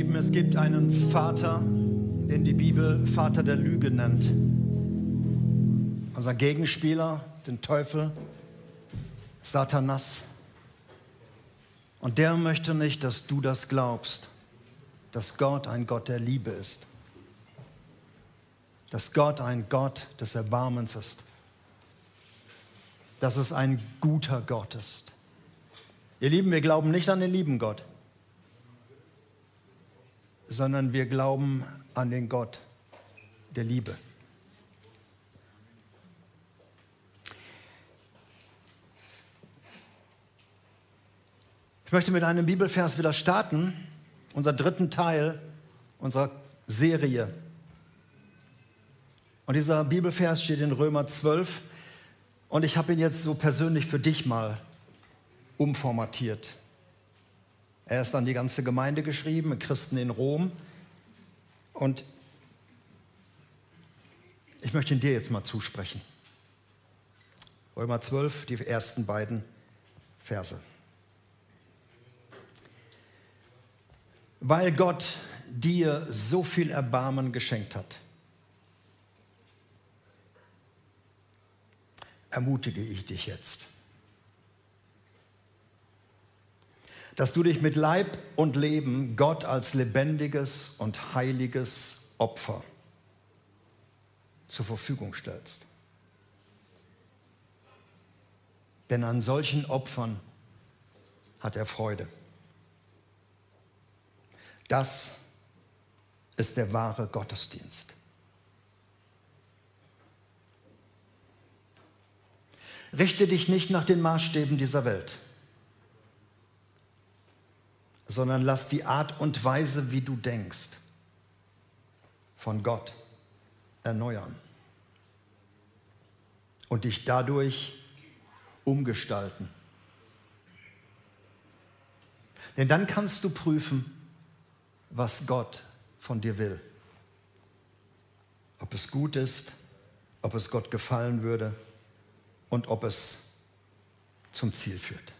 Lieben, es gibt einen Vater, den die Bibel Vater der Lüge nennt. Unser Gegenspieler, den Teufel, Satanas. Und der möchte nicht, dass du das glaubst, dass Gott ein Gott der Liebe ist. Dass Gott ein Gott des Erbarmens ist. Dass es ein guter Gott ist. Ihr Lieben, wir glauben nicht an den lieben Gott sondern wir glauben an den Gott der Liebe. Ich möchte mit einem Bibelvers wieder starten, unser dritten Teil unserer Serie. Und dieser Bibelvers steht in Römer 12 und ich habe ihn jetzt so persönlich für dich mal umformatiert. Er ist an die ganze Gemeinde geschrieben, Christen in Rom. Und ich möchte ihn dir jetzt mal zusprechen. Römer 12, die ersten beiden Verse. Weil Gott dir so viel Erbarmen geschenkt hat, ermutige ich dich jetzt. Dass du dich mit Leib und Leben Gott als lebendiges und heiliges Opfer zur Verfügung stellst. Denn an solchen Opfern hat er Freude. Das ist der wahre Gottesdienst. Richte dich nicht nach den Maßstäben dieser Welt sondern lass die Art und Weise, wie du denkst, von Gott erneuern und dich dadurch umgestalten. Denn dann kannst du prüfen, was Gott von dir will. Ob es gut ist, ob es Gott gefallen würde und ob es zum Ziel führt.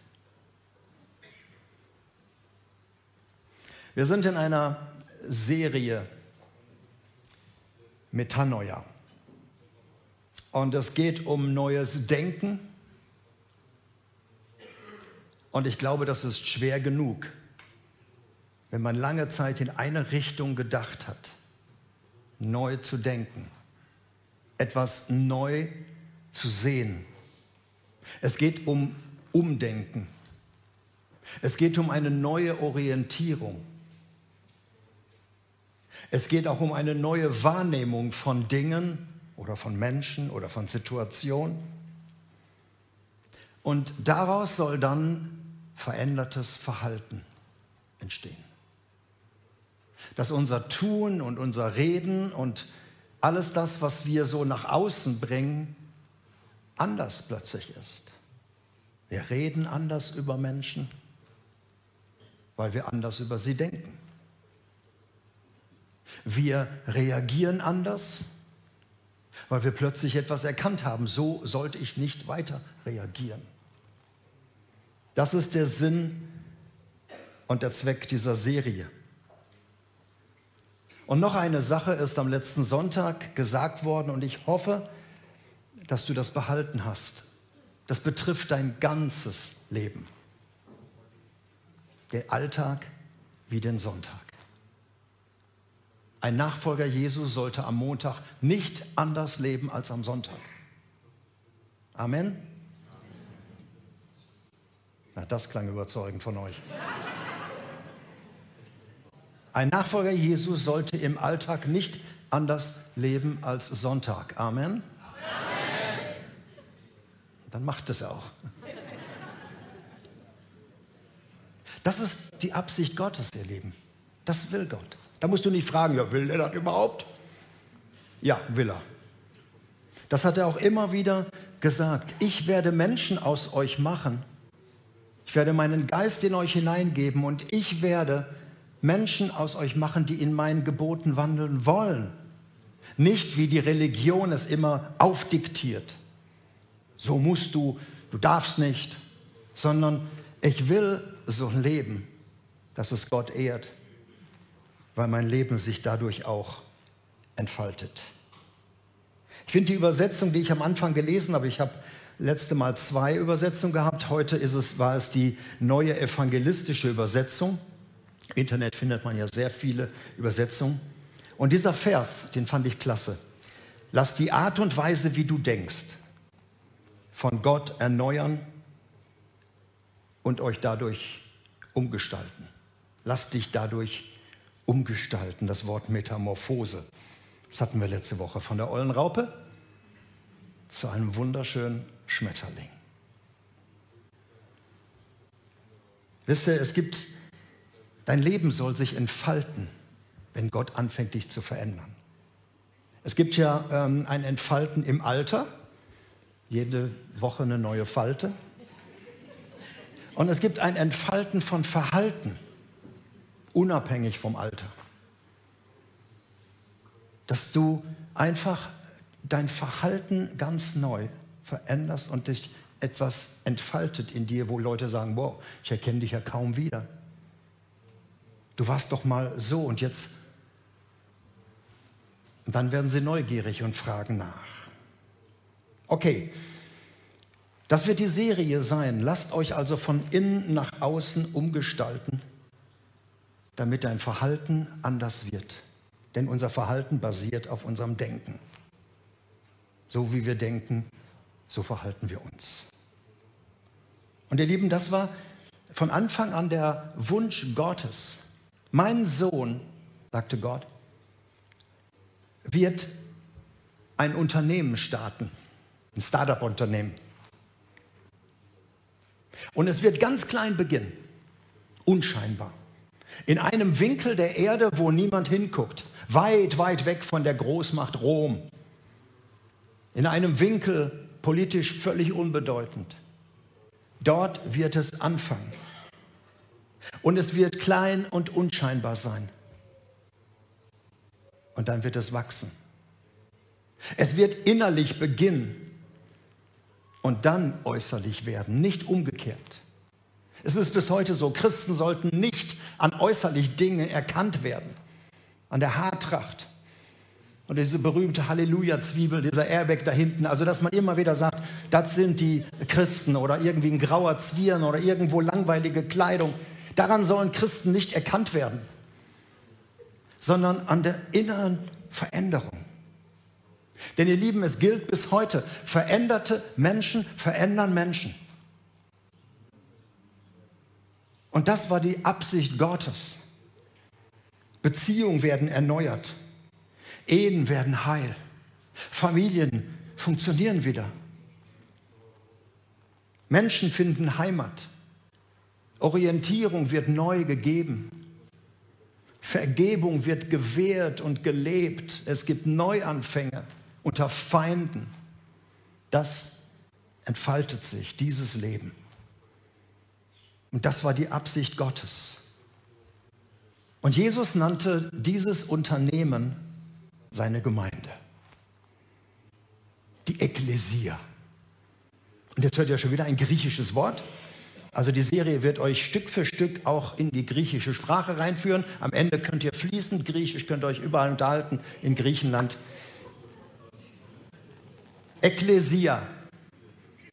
Wir sind in einer Serie Metanoia. Und es geht um neues Denken. Und ich glaube, das ist schwer genug, wenn man lange Zeit in eine Richtung gedacht hat, neu zu denken, etwas neu zu sehen. Es geht um Umdenken. Es geht um eine neue Orientierung. Es geht auch um eine neue Wahrnehmung von Dingen oder von Menschen oder von Situationen. Und daraus soll dann verändertes Verhalten entstehen. Dass unser Tun und unser Reden und alles das, was wir so nach außen bringen, anders plötzlich ist. Wir reden anders über Menschen, weil wir anders über sie denken. Wir reagieren anders, weil wir plötzlich etwas erkannt haben. So sollte ich nicht weiter reagieren. Das ist der Sinn und der Zweck dieser Serie. Und noch eine Sache ist am letzten Sonntag gesagt worden und ich hoffe, dass du das behalten hast. Das betrifft dein ganzes Leben. Den Alltag wie den Sonntag. Ein Nachfolger Jesu sollte am Montag nicht anders leben als am Sonntag. Amen. Na, das klang überzeugend von euch. Ein Nachfolger Jesu sollte im Alltag nicht anders leben als Sonntag. Amen. Amen. Dann macht es auch. Das ist die Absicht Gottes, ihr Lieben. Das will Gott. Da musst du nicht fragen, ja, will er das überhaupt? Ja, will er. Das hat er auch immer wieder gesagt. Ich werde Menschen aus euch machen. Ich werde meinen Geist in euch hineingeben und ich werde Menschen aus euch machen, die in meinen Geboten wandeln wollen. Nicht wie die Religion es immer aufdiktiert. So musst du, du darfst nicht, sondern ich will so leben, dass es Gott ehrt weil mein Leben sich dadurch auch entfaltet. Ich finde die Übersetzung, die ich am Anfang gelesen habe, ich habe letzte Mal zwei Übersetzungen gehabt, heute ist es, war es die neue evangelistische Übersetzung. Im Internet findet man ja sehr viele Übersetzungen. Und dieser Vers, den fand ich klasse. Lass die Art und Weise, wie du denkst, von Gott erneuern und euch dadurch umgestalten. Lass dich dadurch umgestalten, das Wort Metamorphose. Das hatten wir letzte Woche von der ollen Raupe zu einem wunderschönen Schmetterling. Wisst ihr, es gibt, dein Leben soll sich entfalten, wenn Gott anfängt, dich zu verändern. Es gibt ja ähm, ein Entfalten im Alter, jede Woche eine neue Falte. Und es gibt ein Entfalten von Verhalten, unabhängig vom Alter. Dass du einfach dein Verhalten ganz neu veränderst und dich etwas entfaltet in dir, wo Leute sagen, wow, ich erkenne dich ja kaum wieder. Du warst doch mal so und jetzt. Und dann werden sie neugierig und fragen nach. Okay, das wird die Serie sein. Lasst euch also von innen nach außen umgestalten, damit dein Verhalten anders wird. Denn unser Verhalten basiert auf unserem Denken. So wie wir denken, so verhalten wir uns. Und ihr Lieben, das war von Anfang an der Wunsch Gottes. Mein Sohn, sagte Gott, wird ein Unternehmen starten, ein Startup-Unternehmen. Und es wird ganz klein beginnen, unscheinbar. In einem Winkel der Erde, wo niemand hinguckt, weit, weit weg von der Großmacht Rom. In einem Winkel politisch völlig unbedeutend. Dort wird es anfangen. Und es wird klein und unscheinbar sein. Und dann wird es wachsen. Es wird innerlich beginnen und dann äußerlich werden, nicht umgekehrt. Es ist bis heute so, Christen sollten nicht an äußerlich Dinge erkannt werden, an der Haartracht, und diese berühmte Halleluja-Zwiebel, dieser Airbag da hinten, also dass man immer wieder sagt, das sind die Christen oder irgendwie ein grauer Zwirn oder irgendwo langweilige Kleidung. Daran sollen Christen nicht erkannt werden, sondern an der inneren Veränderung. Denn ihr Lieben, es gilt bis heute, veränderte Menschen verändern Menschen. Und das war die Absicht Gottes. Beziehungen werden erneuert. Ehen werden heil. Familien funktionieren wieder. Menschen finden Heimat. Orientierung wird neu gegeben. Vergebung wird gewährt und gelebt. Es gibt Neuanfänge unter Feinden. Das entfaltet sich, dieses Leben. Und das war die Absicht Gottes. Und Jesus nannte dieses Unternehmen seine Gemeinde. Die Ekklesia. Und jetzt hört ihr schon wieder ein griechisches Wort. Also die Serie wird euch Stück für Stück auch in die griechische Sprache reinführen. Am Ende könnt ihr fließend Griechisch, könnt ihr euch überall unterhalten in Griechenland. Ekklesia.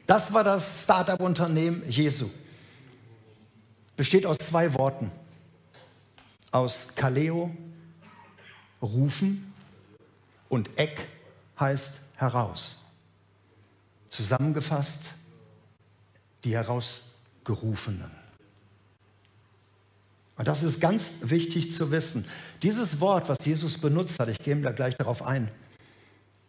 Das war das Startup-Unternehmen Jesu. Besteht aus zwei Worten. Aus Kaleo, rufen, und Eck heißt heraus. Zusammengefasst, die Herausgerufenen. Und das ist ganz wichtig zu wissen. Dieses Wort, was Jesus benutzt hat, ich gehe da gleich darauf ein,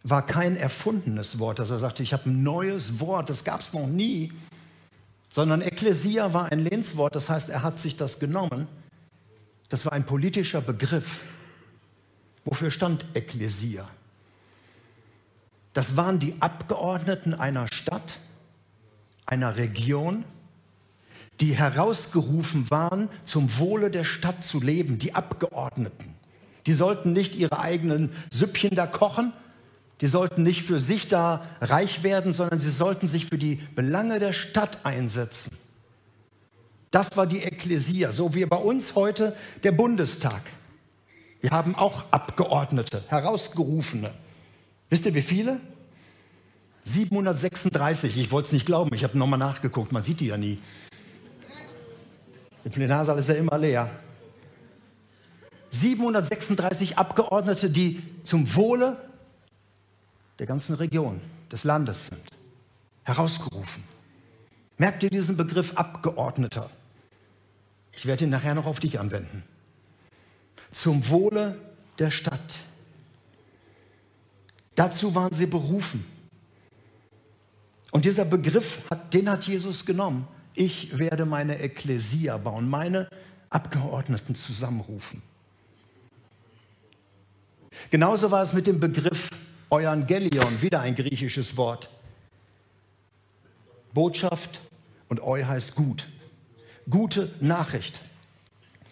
war kein erfundenes Wort, dass er sagte, ich habe ein neues Wort, das gab es noch nie, sondern Ekklesia war ein Lehnswort, das heißt, er hat sich das genommen. Das war ein politischer Begriff. Wofür stand Ekklesia? Das waren die Abgeordneten einer Stadt, einer Region, die herausgerufen waren, zum Wohle der Stadt zu leben, die Abgeordneten. Die sollten nicht ihre eigenen Süppchen da kochen, die sollten nicht für sich da reich werden, sondern sie sollten sich für die Belange der Stadt einsetzen. Das war die Ekklesia, so wie bei uns heute der Bundestag. Wir haben auch Abgeordnete, Herausgerufene. Wisst ihr, wie viele? 736. Ich wollte es nicht glauben. Ich habe nochmal nachgeguckt. Man sieht die ja nie. Der Plenarsaal ist ja immer leer. 736 Abgeordnete, die zum Wohle der ganzen Region, des Landes sind. Herausgerufen. Merkt ihr diesen Begriff Abgeordneter? Ich werde ihn nachher noch auf dich anwenden. Zum Wohle der Stadt. Dazu waren sie berufen. Und dieser Begriff, den hat Jesus genommen. Ich werde meine Ekklesia bauen, meine Abgeordneten zusammenrufen. Genauso war es mit dem Begriff Euangelion, wieder ein griechisches Wort. Botschaft und Eu heißt gut. Gute Nachricht.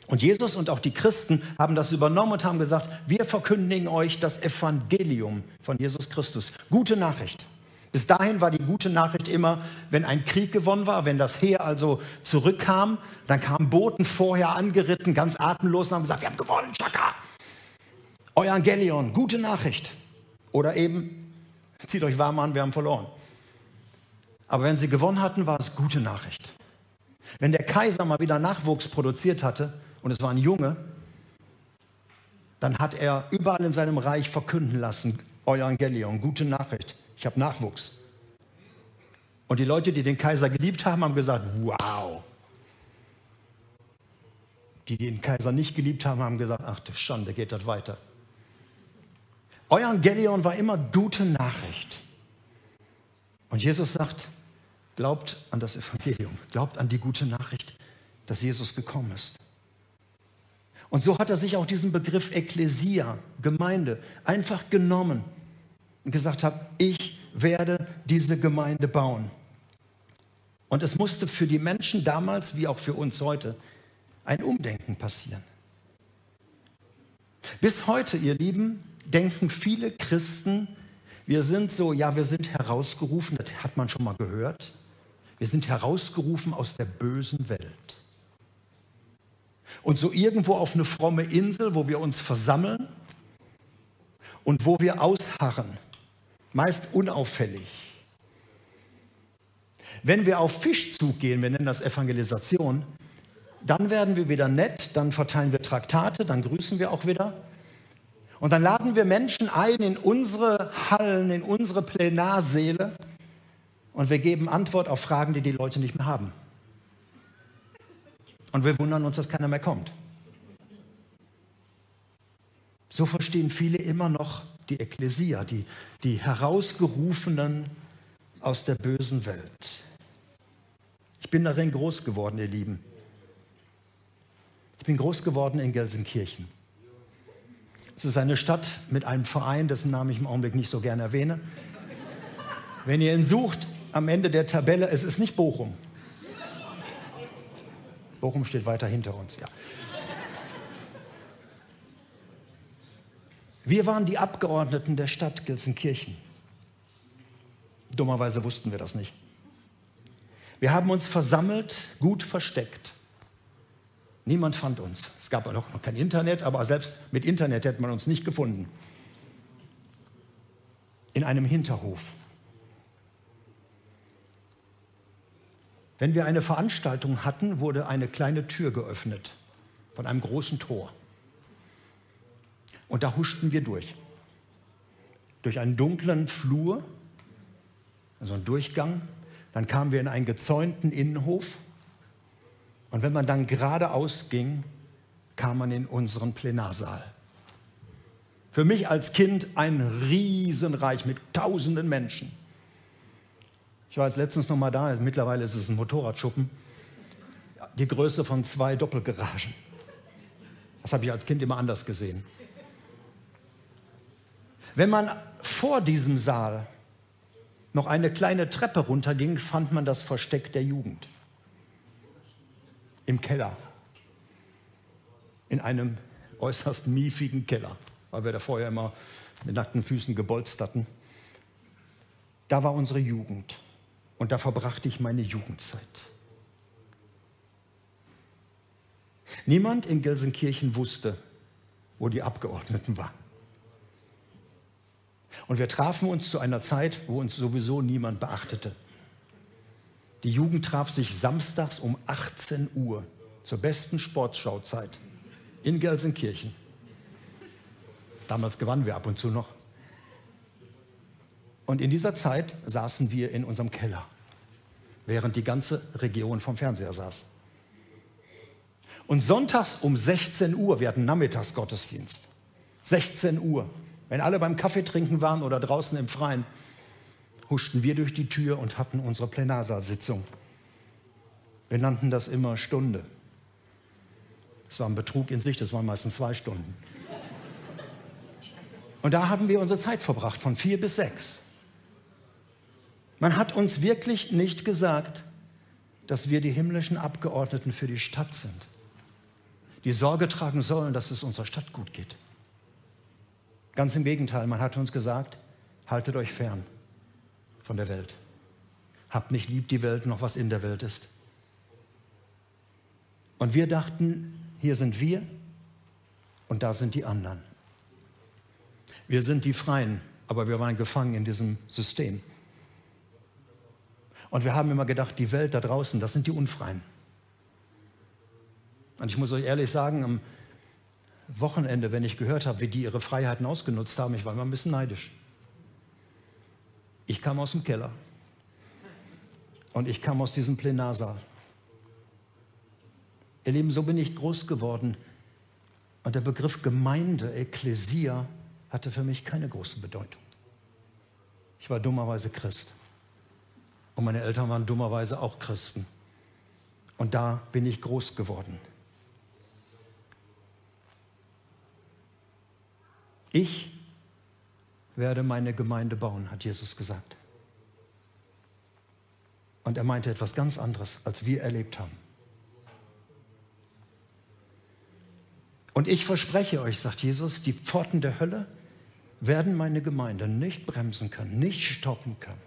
Und Jesus und auch die Christen haben das übernommen und haben gesagt, wir verkündigen euch das Evangelium von Jesus Christus. Gute Nachricht. Bis dahin war die gute Nachricht immer, wenn ein Krieg gewonnen war, wenn das Heer also zurückkam, dann kamen Boten vorher angeritten, ganz atemlos und haben gesagt, wir haben gewonnen, Chaka. Evangelion, gute Nachricht. Oder eben, zieht euch warm an, wir haben verloren. Aber wenn sie gewonnen hatten, war es gute Nachricht. Wenn der Kaiser mal wieder Nachwuchs produziert hatte, und es war ein Junge, dann hat er überall in seinem Reich verkünden lassen, Evangelion, gute Nachricht, ich habe Nachwuchs. Und die Leute, die den Kaiser geliebt haben, haben gesagt, wow. Die, die den Kaiser nicht geliebt haben, haben gesagt, ach du Schande, geht das weiter. Evangelion war immer gute Nachricht. Und Jesus sagt, glaubt an das Evangelium, glaubt an die gute Nachricht, dass Jesus gekommen ist. Und so hat er sich auch diesen Begriff Ekklesia, Gemeinde, einfach genommen und gesagt hat, ich werde diese Gemeinde bauen. Und es musste für die Menschen damals wie auch für uns heute ein Umdenken passieren. Bis heute, ihr Lieben, denken viele Christen, wir sind so, ja, wir sind herausgerufen, das hat man schon mal gehört. Wir sind herausgerufen aus der bösen Welt. Und so irgendwo auf eine fromme Insel, wo wir uns versammeln und wo wir ausharren, meist unauffällig. Wenn wir auf Fischzug gehen, wir nennen das Evangelisation, dann werden wir wieder nett, dann verteilen wir Traktate, dann grüßen wir auch wieder. Und dann laden wir Menschen ein in unsere Hallen, in unsere Plenarsäle und wir geben Antwort auf Fragen, die die Leute nicht mehr haben. Und wir wundern uns, dass keiner mehr kommt. So verstehen viele immer noch die Ekklesia, die, die Herausgerufenen aus der bösen Welt. Ich bin darin groß geworden, ihr Lieben. Ich bin groß geworden in Gelsenkirchen. Es ist eine Stadt mit einem Verein, dessen Namen ich im Augenblick nicht so gerne erwähne. Wenn ihr ihn sucht, am Ende der Tabelle, es ist nicht Bochum. Bochum steht weiter hinter uns, ja. Wir waren die Abgeordneten der Stadt Gelsenkirchen. Dummerweise wussten wir das nicht. Wir haben uns versammelt, gut versteckt. Niemand fand uns. Es gab noch kein Internet, aber selbst mit Internet hätte man uns nicht gefunden. In einem Hinterhof. Wenn wir eine Veranstaltung hatten, wurde eine kleine Tür geöffnet von einem großen Tor. Und da huschten wir durch. Durch einen dunklen Flur, also einen Durchgang. Dann kamen wir in einen gezäunten Innenhof und wenn man dann geradeaus ging, kam man in unseren Plenarsaal. Für mich als Kind ein Riesenreich mit tausenden Menschen. Ich war jetzt letztens noch mal da, mittlerweile ist es ein Motorradschuppen. Die Größe von zwei Doppelgaragen. Das habe ich als Kind immer anders gesehen. Wenn man vor diesem Saal noch eine kleine Treppe runterging, fand man das Versteck der Jugend im Keller. In einem äußerst miefigen Keller, weil wir da vorher immer mit nackten Füßen gebolzt hatten. Da war unsere Jugend und da verbrachte ich meine Jugendzeit. Niemand in Gelsenkirchen wusste, wo die Abgeordneten waren. Und wir trafen uns zu einer Zeit, wo uns sowieso niemand beachtete. Die Jugend traf sich samstags um 18 Uhr zur besten Sportschauzeit in Gelsenkirchen. Damals gewannen wir ab und zu noch. Und in dieser Zeit saßen wir in unserem Keller, während die ganze Region vom Fernseher saß. Und sonntags um 16 Uhr, wir hatten Nachmittagsgottesdienst, 16 Uhr, wenn alle beim Kaffee trinken waren oder draußen im Freien, huschten wir durch die Tür und hatten unsere Plenarsaalsitzung. Wir nannten das immer Stunde. Es war ein Betrug in sich, das waren meistens zwei Stunden. Und da haben wir unsere Zeit verbracht, von vier bis sechs. Man hat uns wirklich nicht gesagt, dass wir die himmlischen Abgeordneten für die Stadt sind, die Sorge tragen sollen, dass es unserer Stadt gut geht. Ganz im Gegenteil, man hat uns gesagt, haltet euch fern von der Welt. Habt nicht lieb die Welt, noch was in der Welt ist. Und wir dachten, hier sind wir und da sind die anderen. Wir sind die Freien, aber wir waren gefangen in diesem System. Und wir haben immer gedacht, die Welt da draußen, das sind die Unfreien. Und ich muss euch ehrlich sagen, am Wochenende, wenn ich gehört habe, wie die ihre Freiheiten ausgenutzt haben, ich war immer ein bisschen neidisch. Ich kam aus dem Keller und ich kam aus diesem Plenarsaal. Ihr Lieben, so bin ich groß geworden. Und der Begriff Gemeinde, Ekklesia, hatte für mich keine große Bedeutung. Ich war dummerweise Christ. Und meine Eltern waren dummerweise auch Christen. Und da bin ich groß geworden. Ich werde meine Gemeinde bauen, hat Jesus gesagt. Und er meinte etwas ganz anderes, als wir erlebt haben. Und ich verspreche euch, sagt Jesus, die Pforten der Hölle werden meine Gemeinde nicht bremsen können, nicht stoppen können.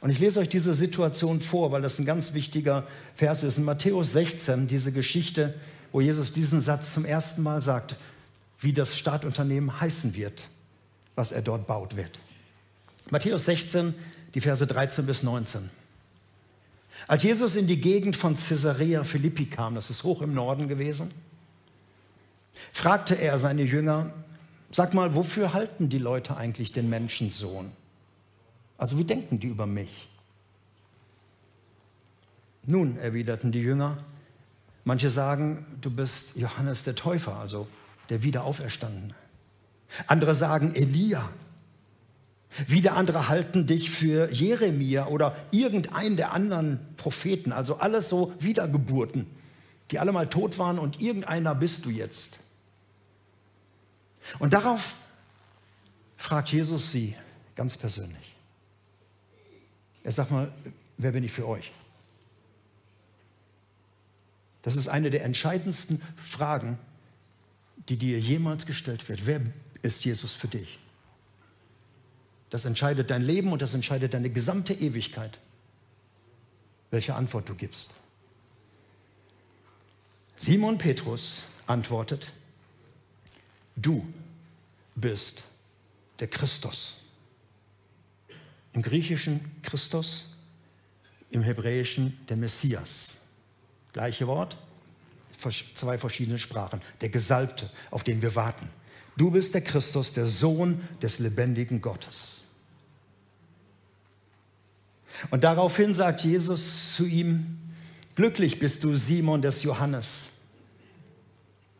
Und ich lese euch diese Situation vor, weil das ein ganz wichtiger Vers ist. In Matthäus 16, diese Geschichte, wo Jesus diesen Satz zum ersten Mal sagt, wie das Startunternehmen heißen wird, was er dort baut wird. Matthäus 16, die Verse 13 bis 19. Als Jesus in die Gegend von Caesarea Philippi kam, das ist hoch im Norden gewesen, fragte er seine Jünger, Sag mal, wofür halten die Leute eigentlich den Menschensohn? Also wie denken die über mich? Nun, erwiderten die Jünger, manche sagen, du bist Johannes der Täufer, also der Wiederauferstandene. Andere sagen Elia. Wieder andere halten dich für Jeremia oder irgendeinen der anderen Propheten, also alles so Wiedergeburten, die alle mal tot waren und irgendeiner bist du jetzt. Und darauf fragt Jesus sie ganz persönlich. Er sagt mal, wer bin ich für euch? Das ist eine der entscheidendsten Fragen, die dir jemals gestellt wird. Wer ist Jesus für dich? Das entscheidet dein Leben und das entscheidet deine gesamte Ewigkeit, welche Antwort du gibst. Simon Petrus antwortet, Du bist der Christus. Im Griechischen Christus, im Hebräischen der Messias. Gleiche Wort, zwei verschiedene Sprachen. Der Gesalbte, auf den wir warten. Du bist der Christus, der Sohn des lebendigen Gottes. Und daraufhin sagt Jesus zu ihm, glücklich bist du Simon des Johannes,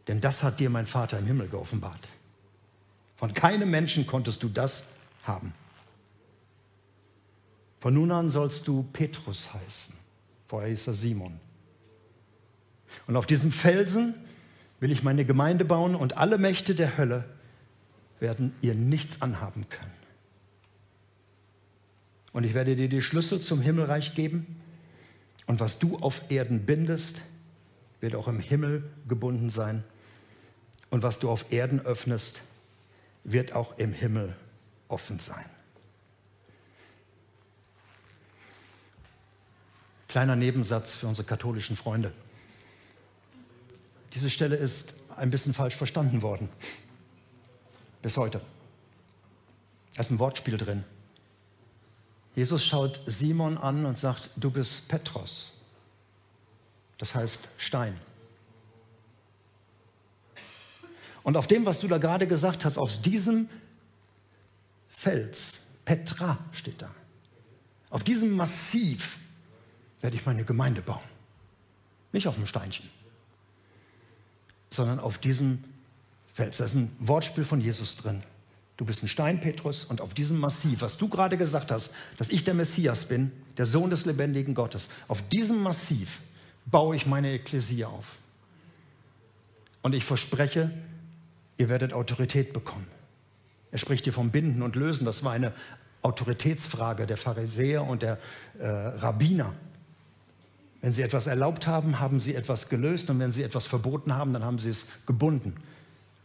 denn das hat dir mein Vater im Himmel geoffenbart. Von keinem Menschen konntest du das haben. Von nun an sollst du Petrus heißen. Vorher hieß er Simon. Und auf diesem Felsen will ich meine Gemeinde bauen und alle Mächte der Hölle werden ihr nichts anhaben können. Und ich werde dir die Schlüssel zum Himmelreich geben. Und was du auf Erden bindest, wird auch im Himmel gebunden sein. Und was du auf Erden öffnest, wird auch im Himmel offen sein. Kleiner Nebensatz für unsere katholischen Freunde. Diese Stelle ist ein bisschen falsch verstanden worden. Bis heute. Da ist ein Wortspiel drin. Jesus schaut Simon an und sagt, du bist Petros. Das heißt Stein. Und auf dem, was du da gerade gesagt hast, aus diesem Fels, Petra steht da, auf diesem Massiv werde ich meine Gemeinde bauen. Nicht auf dem Steinchen, sondern auf diesem Fels. Da ist ein Wortspiel von Jesus drin. Du bist ein Stein, Petrus, und auf diesem Massiv, was du gerade gesagt hast, dass ich der Messias bin, der Sohn des lebendigen Gottes, auf diesem Massiv baue ich meine Ekklesie auf. Und ich verspreche, ihr werdet Autorität bekommen. Er spricht hier vom Binden und Lösen. Das war eine Autoritätsfrage der Pharisäer und der äh, Rabbiner. Wenn sie etwas erlaubt haben, haben sie etwas gelöst und wenn sie etwas verboten haben, dann haben sie es gebunden.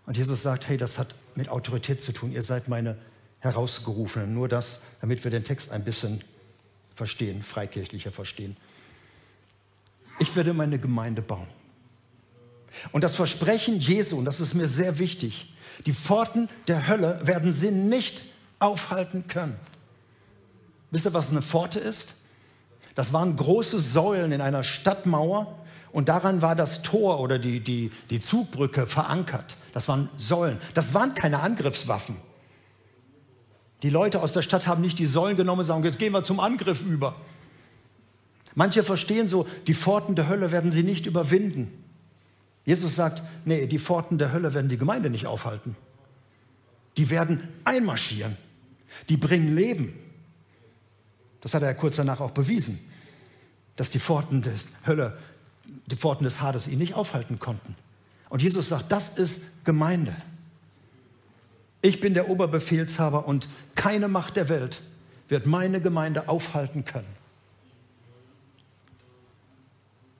Und Jesus sagt, hey, das hat mit Autorität zu tun. Ihr seid meine Herausgerufenen. Nur das, damit wir den Text ein bisschen verstehen, freikirchlicher verstehen. Ich werde meine Gemeinde bauen. Und das Versprechen Jesu, und das ist mir sehr wichtig, die Pforten der Hölle werden sie nicht aufhalten können. Wisst ihr, was eine Pforte ist? Das waren große Säulen in einer Stadtmauer und daran war das Tor oder die, die, die Zugbrücke verankert. Das waren Säulen. Das waren keine Angriffswaffen. Die Leute aus der Stadt haben nicht die Säulen genommen und sagen, jetzt gehen wir zum Angriff über. Manche verstehen so, die Pforten der Hölle werden sie nicht überwinden. Jesus sagt, nee, die Pforten der Hölle werden die Gemeinde nicht aufhalten. Die werden einmarschieren. Die bringen Leben. Das hat er kurz danach auch bewiesen, dass die Pforten der Hölle, die Pforten des Hades ihn nicht aufhalten konnten. Und Jesus sagt, das ist Gemeinde. Ich bin der Oberbefehlshaber und keine Macht der Welt wird meine Gemeinde aufhalten können.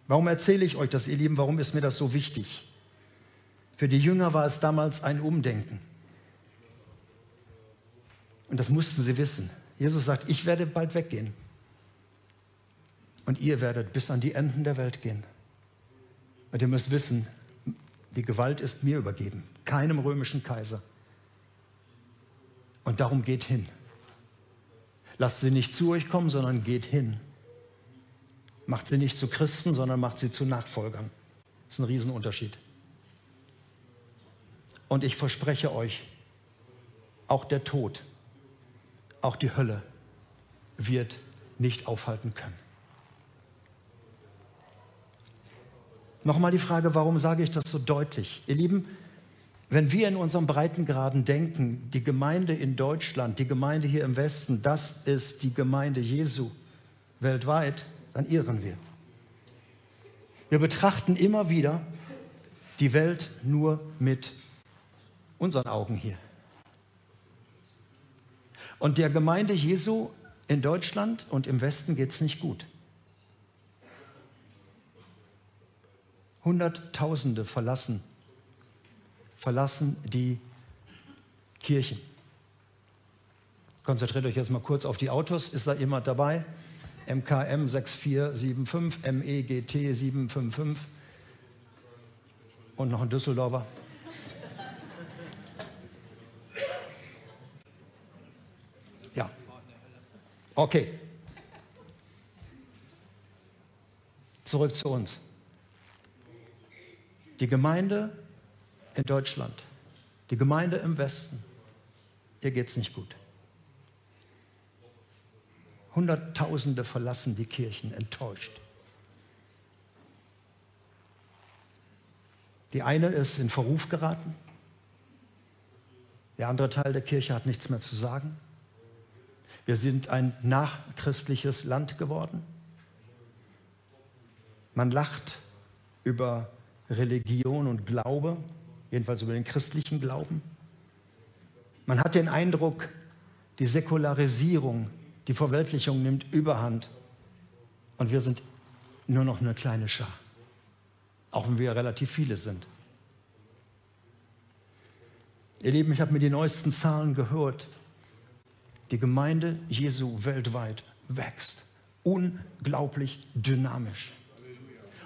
Warum erzähle ich euch das, ihr Lieben? Warum ist mir das so wichtig? Für die Jünger war es damals ein Umdenken. Und das mussten sie wissen. Jesus sagt, ich werde bald weggehen. Und ihr werdet bis an die Enden der Welt gehen. Und ihr müsst wissen, die Gewalt ist mir übergeben, keinem römischen Kaiser. Und darum geht hin. Lasst sie nicht zu euch kommen, sondern geht hin macht sie nicht zu Christen, sondern macht sie zu Nachfolgern. Das ist ein Riesenunterschied. Und ich verspreche euch, auch der Tod, auch die Hölle wird nicht aufhalten können. Nochmal die Frage, warum sage ich das so deutlich? Ihr Lieben, wenn wir in unserem Breitengraden denken, die Gemeinde in Deutschland, die Gemeinde hier im Westen, das ist die Gemeinde Jesu weltweit, dann irren wir. Wir betrachten immer wieder die Welt nur mit unseren Augen hier. Und der Gemeinde Jesu in Deutschland und im Westen geht es nicht gut. Hunderttausende verlassen, verlassen die Kirchen. Konzentriert euch jetzt mal kurz auf die Autos. Ist da jemand dabei? MKM 6475, MEGT 755 und noch ein Düsseldorfer. Okay. Zurück zu uns. Die Gemeinde in Deutschland, die Gemeinde im Westen, ihr geht es nicht gut. Hunderttausende verlassen die Kirchen enttäuscht. Die eine ist in Verruf geraten. Der andere Teil der Kirche hat nichts mehr zu sagen. Wir sind ein nachchristliches Land geworden. Man lacht über Religion und Glaube, jedenfalls über den christlichen Glauben. Man hat den Eindruck, die Säkularisierung die Verweltlichung nimmt überhand und wir sind nur noch eine kleine Schar, auch wenn wir relativ viele sind. Ihr Lieben, ich habe mir die neuesten Zahlen gehört. Die Gemeinde Jesu weltweit wächst unglaublich dynamisch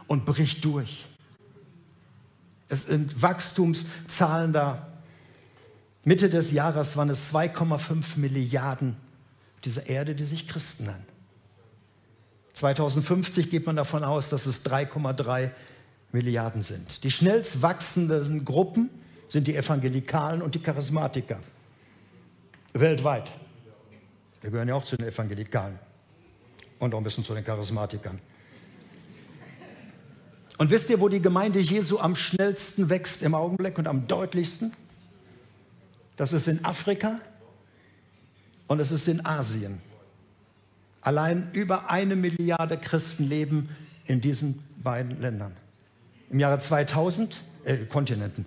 und bricht durch. Es sind Wachstumszahlen da. Mitte des Jahres waren es 2,5 Milliarden dieser Erde, die sich Christen nennen. 2050 geht man davon aus, dass es 3,3 Milliarden sind. Die schnellst wachsenden Gruppen sind die Evangelikalen und die Charismatiker. Weltweit. Wir gehören ja auch zu den Evangelikalen und auch ein bisschen zu den Charismatikern. Und wisst ihr, wo die Gemeinde Jesu am schnellsten wächst im Augenblick und am deutlichsten? Das ist in Afrika und es ist in Asien. Allein über eine Milliarde Christen leben in diesen beiden Ländern. Im Jahre 2000, äh, Kontinenten,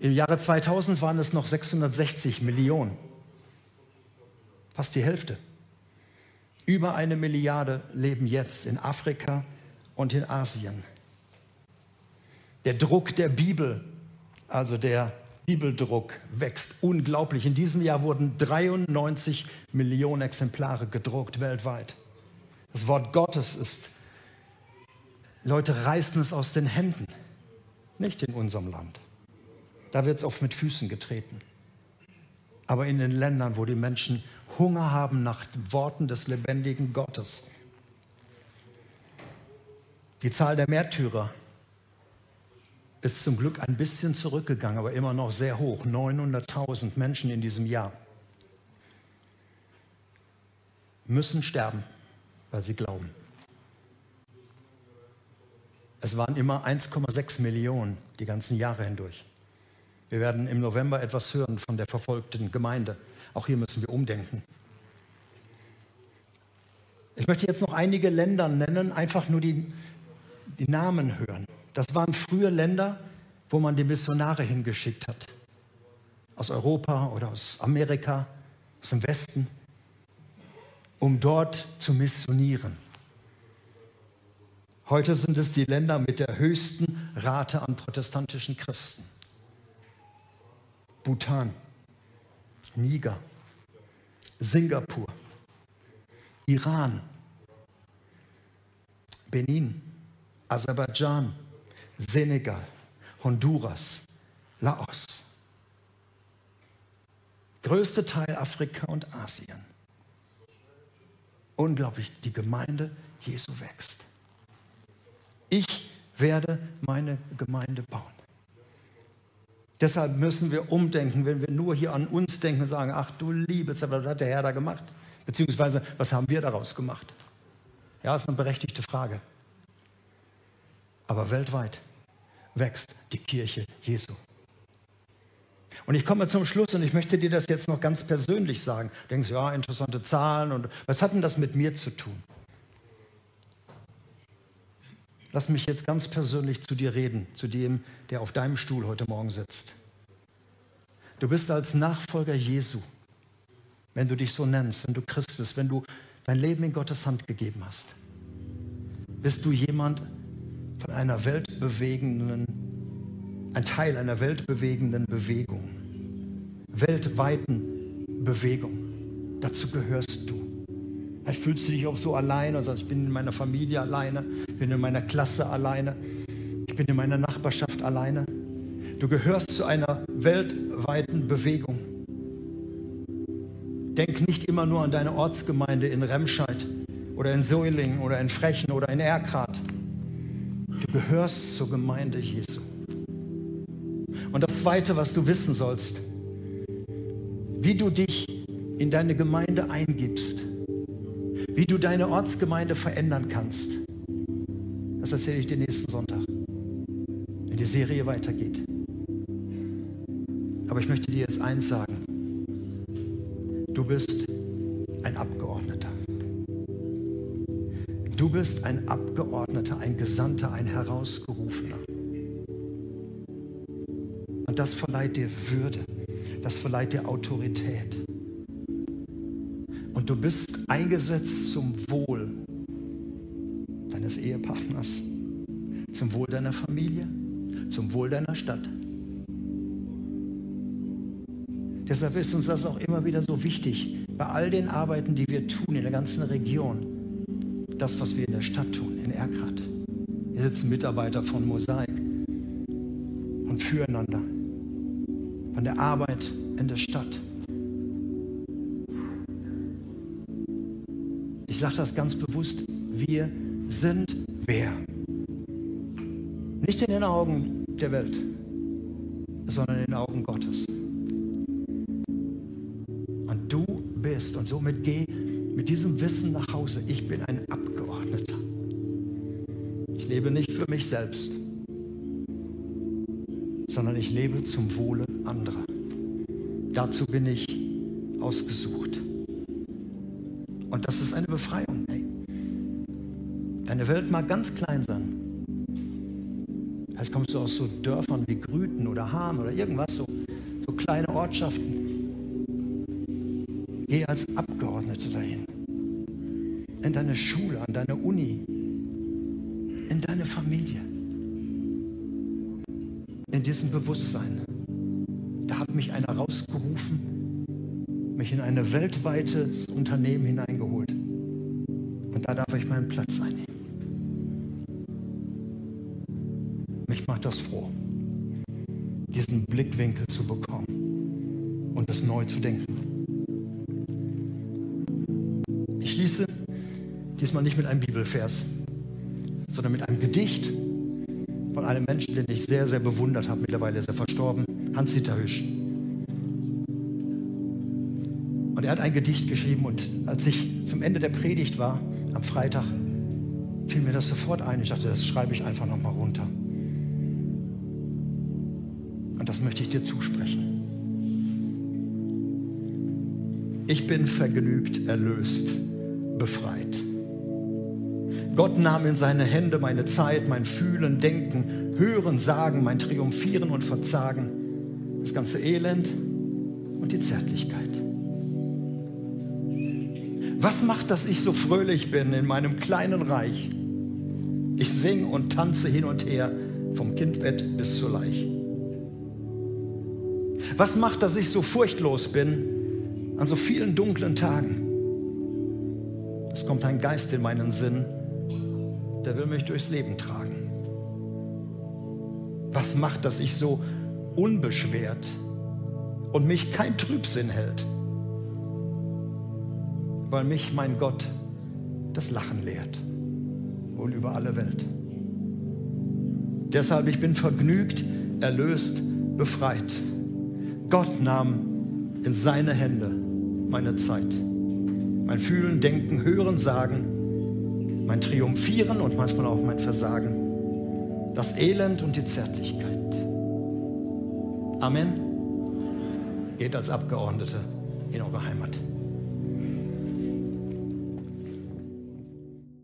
im Jahre 2000 waren es noch 660 Millionen. Fast die Hälfte. Über eine Milliarde leben jetzt in Afrika und in Asien. Der Druck der Bibel, also der Bibeldruck, wächst unglaublich. In diesem Jahr wurden 93 Millionen Exemplare gedruckt weltweit. Das Wort Gottes ist, Leute reißen es aus den Händen, nicht in unserem Land. Da wird es oft mit Füßen getreten. Aber in den Ländern, wo die Menschen Hunger haben nach Worten des lebendigen Gottes. Die Zahl der Märtyrer ist zum Glück ein bisschen zurückgegangen, aber immer noch sehr hoch. 900.000 Menschen in diesem Jahr müssen sterben, weil sie glauben. Es waren immer 1,6 Millionen die ganzen Jahre hindurch. Wir werden im November etwas hören von der verfolgten Gemeinde. Auch hier müssen wir umdenken. Ich möchte jetzt noch einige Länder nennen, einfach nur die, die Namen hören. Das waren früher Länder, wo man die Missionare hingeschickt hat. Aus Europa oder aus Amerika, aus dem Westen, um dort zu missionieren. Heute sind es die Länder mit der höchsten Rate an protestantischen Christen. Bhutan, Niger, Singapur, Iran, Benin, Aserbaidschan, Senegal, Honduras, Laos. Größte Teil Afrika und Asien. Unglaublich, die Gemeinde Jesu wächst. Ich werde meine Gemeinde bauen. Deshalb müssen wir umdenken, wenn wir nur hier an uns denken und sagen, ach du Liebes, was hat der Herr da gemacht? Beziehungsweise, was haben wir daraus gemacht? Ja, ist eine berechtigte Frage. Aber weltweit wächst die Kirche Jesu. Und ich komme zum Schluss und ich möchte dir das jetzt noch ganz persönlich sagen. Du denkst, ja, interessante Zahlen und was hat denn das mit mir zu tun? Lass mich jetzt ganz persönlich zu dir reden, zu dem, der auf deinem Stuhl heute Morgen sitzt. Du bist als Nachfolger Jesu, wenn du dich so nennst, wenn du Christ bist, wenn du dein Leben in Gottes Hand gegeben hast, bist du jemand von einer weltbewegenden, ein Teil einer weltbewegenden Bewegung, weltweiten Bewegung. Dazu gehörst du. Vielleicht fühlst du dich auch so alleine und sagst, ich bin in meiner Familie alleine, ich bin in meiner Klasse alleine, ich bin in meiner Nachbarschaft alleine. Du gehörst zu einer weltweiten Bewegung. Denk nicht immer nur an deine Ortsgemeinde in Remscheid oder in Soiling oder in Frechen oder in Erkrath. Du gehörst zur Gemeinde Jesu. Und das Zweite, was du wissen sollst, wie du dich in deine Gemeinde eingibst, wie du deine Ortsgemeinde verändern kannst. Das erzähle ich dir nächsten Sonntag, wenn die Serie weitergeht. Aber ich möchte dir jetzt eins sagen. Du bist ein Abgeordneter. Du bist ein Abgeordneter, ein Gesandter, ein Herausgerufener. Und das verleiht dir Würde, das verleiht dir Autorität. Und du bist eingesetzt zum Wohl deines Ehepartners, zum Wohl deiner Familie, zum Wohl deiner Stadt. Deshalb ist uns das auch immer wieder so wichtig, bei all den Arbeiten, die wir tun in der ganzen Region, das, was wir in der Stadt tun, in Erkrath. Hier sitzen Mitarbeiter von Mosaik, und füreinander, von der Arbeit in der Stadt. Sage das ganz bewusst, wir sind wer? Nicht in den Augen der Welt, sondern in den Augen Gottes. Und du bist, und somit geh mit diesem Wissen nach Hause, ich bin ein Abgeordneter. Ich lebe nicht für mich selbst, sondern ich lebe zum Wohle anderer. Dazu bin ich ausgesucht. Und das ist eine Befreiung. Ey. Deine Welt mag ganz klein sein. Vielleicht kommst du aus so Dörfern wie Grüten oder Hahn oder irgendwas, so, so kleine Ortschaften. Geh als Abgeordnete dahin. In deine Schule, an deine Uni, in deine Familie. In diesem Bewusstsein. Da hat mich einer rausgerufen, mich in ein weltweites Unternehmen hineingeholt. Und da darf ich meinen Platz einnehmen. Mich macht das froh, diesen Blickwinkel zu bekommen und es neu zu denken. Ich schließe diesmal nicht mit einem Bibelvers, sondern mit einem Gedicht von einem Menschen, den ich sehr, sehr bewundert habe. Mittlerweile ist er verstorben, Hans-Dieter Hüsch. Und er hat ein Gedicht geschrieben und als ich zum Ende der Predigt war, am Freitag, fiel mir das sofort ein. Ich dachte, das schreibe ich einfach nochmal runter. Und das möchte ich dir zusprechen. Ich bin vergnügt, erlöst, befreit. Gott nahm in seine Hände meine Zeit, mein Fühlen, Denken, Hören, Sagen, mein Triumphieren und Verzagen, das ganze Elend und die Zärtlichkeit. Was macht, dass ich so fröhlich bin in meinem kleinen Reich? Ich singe und tanze hin und her, vom Kindbett bis zur Leich. Was macht, dass ich so furchtlos bin an so vielen dunklen Tagen? Es kommt ein Geist in meinen Sinn, der will mich durchs Leben tragen. Was macht, dass ich so unbeschwert und mich kein Trübsinn hält? Weil mich mein Gott das Lachen lehrt, wohl über alle Welt. Deshalb, ich bin vergnügt, erlöst, befreit. Gott nahm in seine Hände meine Zeit, mein Fühlen, Denken, Hören, Sagen, mein Triumphieren und manchmal auch mein Versagen, das Elend und die Zärtlichkeit. Amen. Geht als Abgeordnete in eure Heimat.